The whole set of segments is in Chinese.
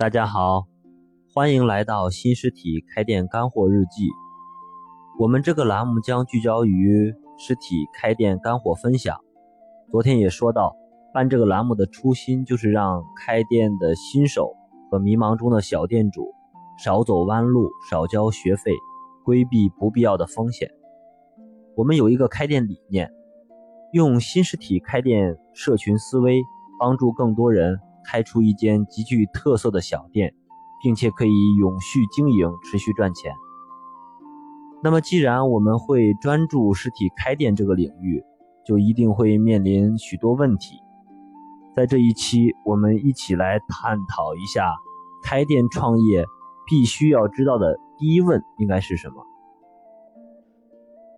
大家好，欢迎来到新实体开店干货日记。我们这个栏目将聚焦于实体开店干货分享。昨天也说到，办这个栏目的初心就是让开店的新手和迷茫中的小店主少走弯路，少交学费，规避不必要的风险。我们有一个开店理念，用新实体开店社群思维，帮助更多人。开出一间极具特色的小店，并且可以永续经营、持续赚钱。那么，既然我们会专注实体开店这个领域，就一定会面临许多问题。在这一期，我们一起来探讨一下开店创业必须要知道的第一问应该是什么。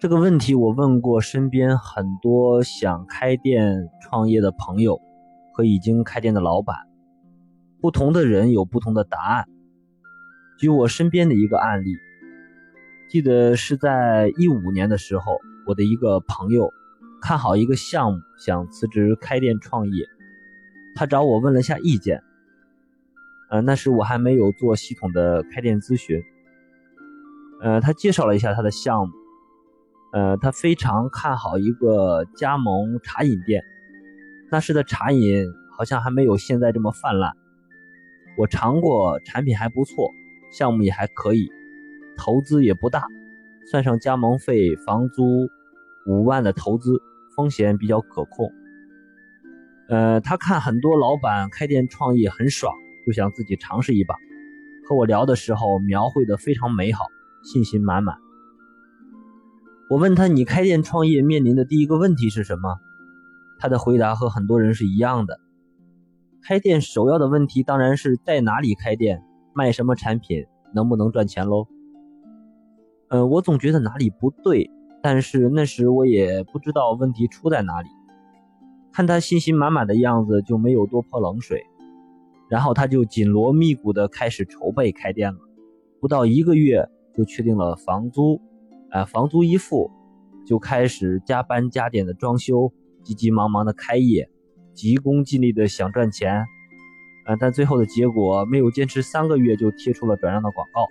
这个问题我问过身边很多想开店创业的朋友。和已经开店的老板，不同的人有不同的答案。举我身边的一个案例，记得是在一五年的时候，我的一个朋友看好一个项目，想辞职开店创业，他找我问了下意见。呃，那时我还没有做系统的开店咨询。呃，他介绍了一下他的项目，呃，他非常看好一个加盟茶饮店。那时的茶饮好像还没有现在这么泛滥。我尝过，产品还不错，项目也还可以，投资也不大，算上加盟费、房租五万的投资，风险比较可控。呃，他看很多老板开店创业很爽，就想自己尝试一把。和我聊的时候，描绘的非常美好，信心满满。我问他：“你开店创业面临的第一个问题是什么？”他的回答和很多人是一样的。开店首要的问题当然是在哪里开店，卖什么产品，能不能赚钱喽？嗯，我总觉得哪里不对，但是那时我也不知道问题出在哪里。看他信心满满的样子，就没有多泼冷水。然后他就紧锣密鼓地开始筹备开店了，不到一个月就确定了房租，啊，房租一付，就开始加班加点的装修。急急忙忙的开业，急功近利的想赚钱，呃，但最后的结果没有坚持三个月就贴出了转让的广告。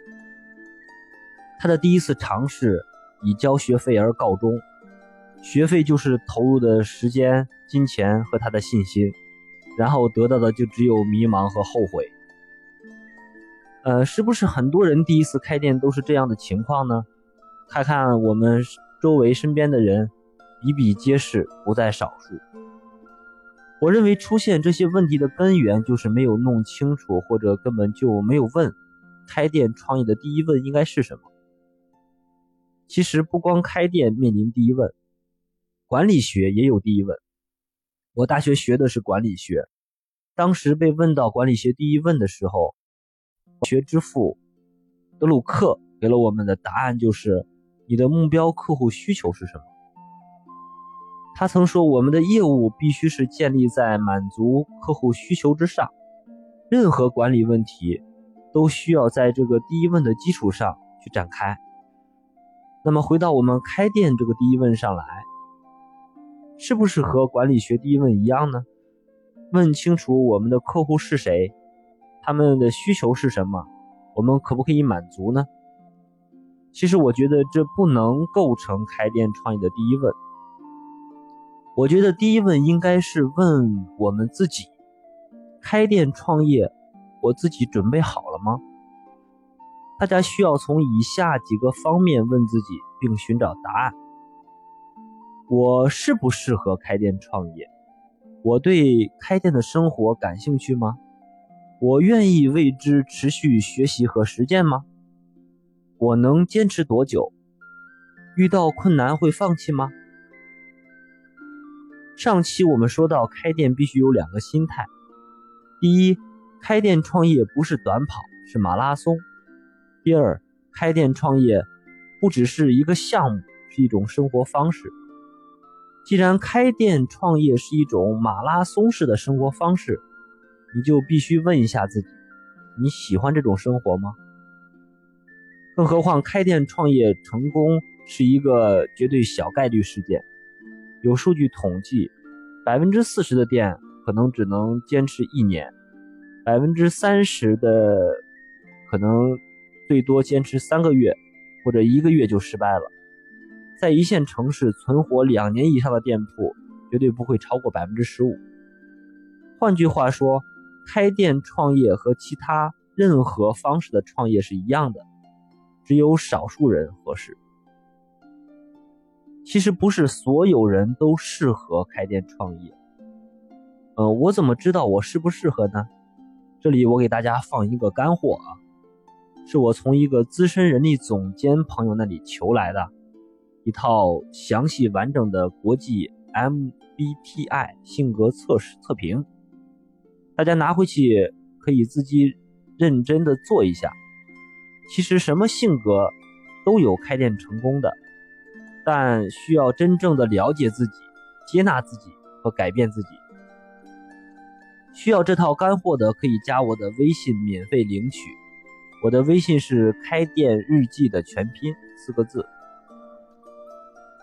他的第一次尝试以交学费而告终，学费就是投入的时间、金钱和他的信心，然后得到的就只有迷茫和后悔。呃，是不是很多人第一次开店都是这样的情况呢？看看我们周围身边的人。比比皆是，不在少数。我认为出现这些问题的根源就是没有弄清楚，或者根本就没有问。开店创业的第一问应该是什么？其实不光开店面临第一问，管理学也有第一问。我大学学的是管理学，当时被问到管理学第一问的时候，学之父德鲁克给了我们的答案就是：你的目标客户需求是什么？他曾说：“我们的业务必须是建立在满足客户需求之上，任何管理问题都需要在这个第一问的基础上去展开。”那么，回到我们开店这个第一问上来，是不是和管理学第一问一样呢？问清楚我们的客户是谁，他们的需求是什么，我们可不可以满足呢？其实，我觉得这不能构成开店创业的第一问。我觉得第一问应该是问我们自己：开店创业，我自己准备好了吗？大家需要从以下几个方面问自己，并寻找答案：我适不适合开店创业？我对开店的生活感兴趣吗？我愿意为之持续学习和实践吗？我能坚持多久？遇到困难会放弃吗？上期我们说到，开店必须有两个心态：第一，开店创业不是短跑，是马拉松；第二，开店创业不只是一个项目，是一种生活方式。既然开店创业是一种马拉松式的生活方式，你就必须问一下自己：你喜欢这种生活吗？更何况，开店创业成功是一个绝对小概率事件。有数据统计，百分之四十的店可能只能坚持一年，百分之三十的可能最多坚持三个月或者一个月就失败了。在一线城市存活两年以上的店铺绝对不会超过百分之十五。换句话说，开店创业和其他任何方式的创业是一样的，只有少数人合适。其实不是所有人都适合开店创业。呃，我怎么知道我适不适合呢？这里我给大家放一个干货啊，是我从一个资深人力总监朋友那里求来的，一套详细完整的国际 MBTI 性格测试测评，大家拿回去可以自己认真的做一下。其实什么性格都有开店成功的。但需要真正的了解自己、接纳自己和改变自己。需要这套干货的，可以加我的微信免费领取。我的微信是“开店日记”的全拼四个字。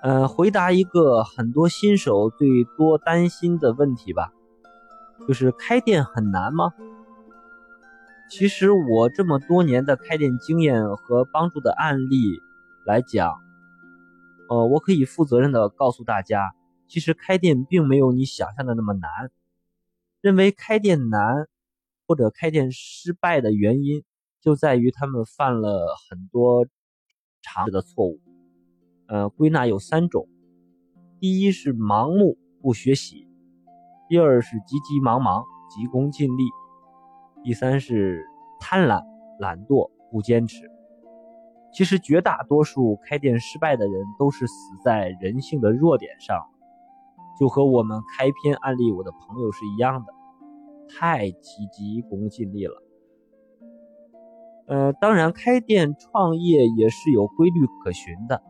呃，回答一个很多新手最多担心的问题吧，就是开店很难吗？其实我这么多年的开店经验和帮助的案例来讲。呃，我可以负责任的告诉大家，其实开店并没有你想象的那么难。认为开店难或者开店失败的原因，就在于他们犯了很多常识的错误。呃，归纳有三种：第一是盲目不学习；第二是急急忙忙急功近利；第三是贪婪懒惰不坚持。其实绝大多数开店失败的人都是死在人性的弱点上，就和我们开篇案例我的朋友是一样的，太急急功近利了。呃，当然开店创业也是有规律可循的，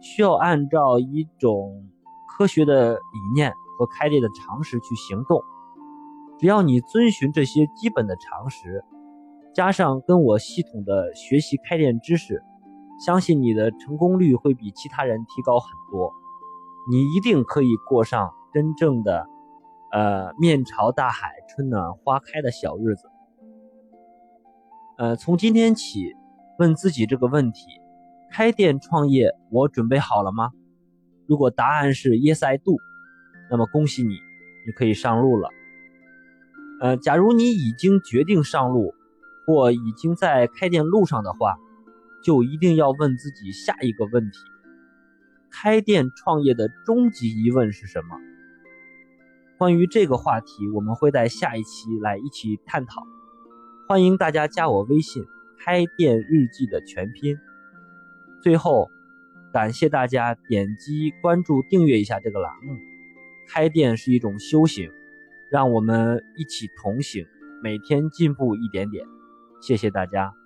需要按照一种科学的理念和开店的常识去行动。只要你遵循这些基本的常识，加上跟我系统的学习开店知识。相信你的成功率会比其他人提高很多，你一定可以过上真正的，呃，面朝大海，春暖花开的小日子。呃，从今天起，问自己这个问题：开店创业，我准备好了吗？如果答案是 Yes I do，那么恭喜你，你可以上路了。呃，假如你已经决定上路，或已经在开店路上的话。就一定要问自己下一个问题：开店创业的终极疑问是什么？关于这个话题，我们会在下一期来一起探讨。欢迎大家加我微信“开店日记”的全拼。最后，感谢大家点击关注、订阅一下这个栏目。开店是一种修行，让我们一起同行，每天进步一点点。谢谢大家。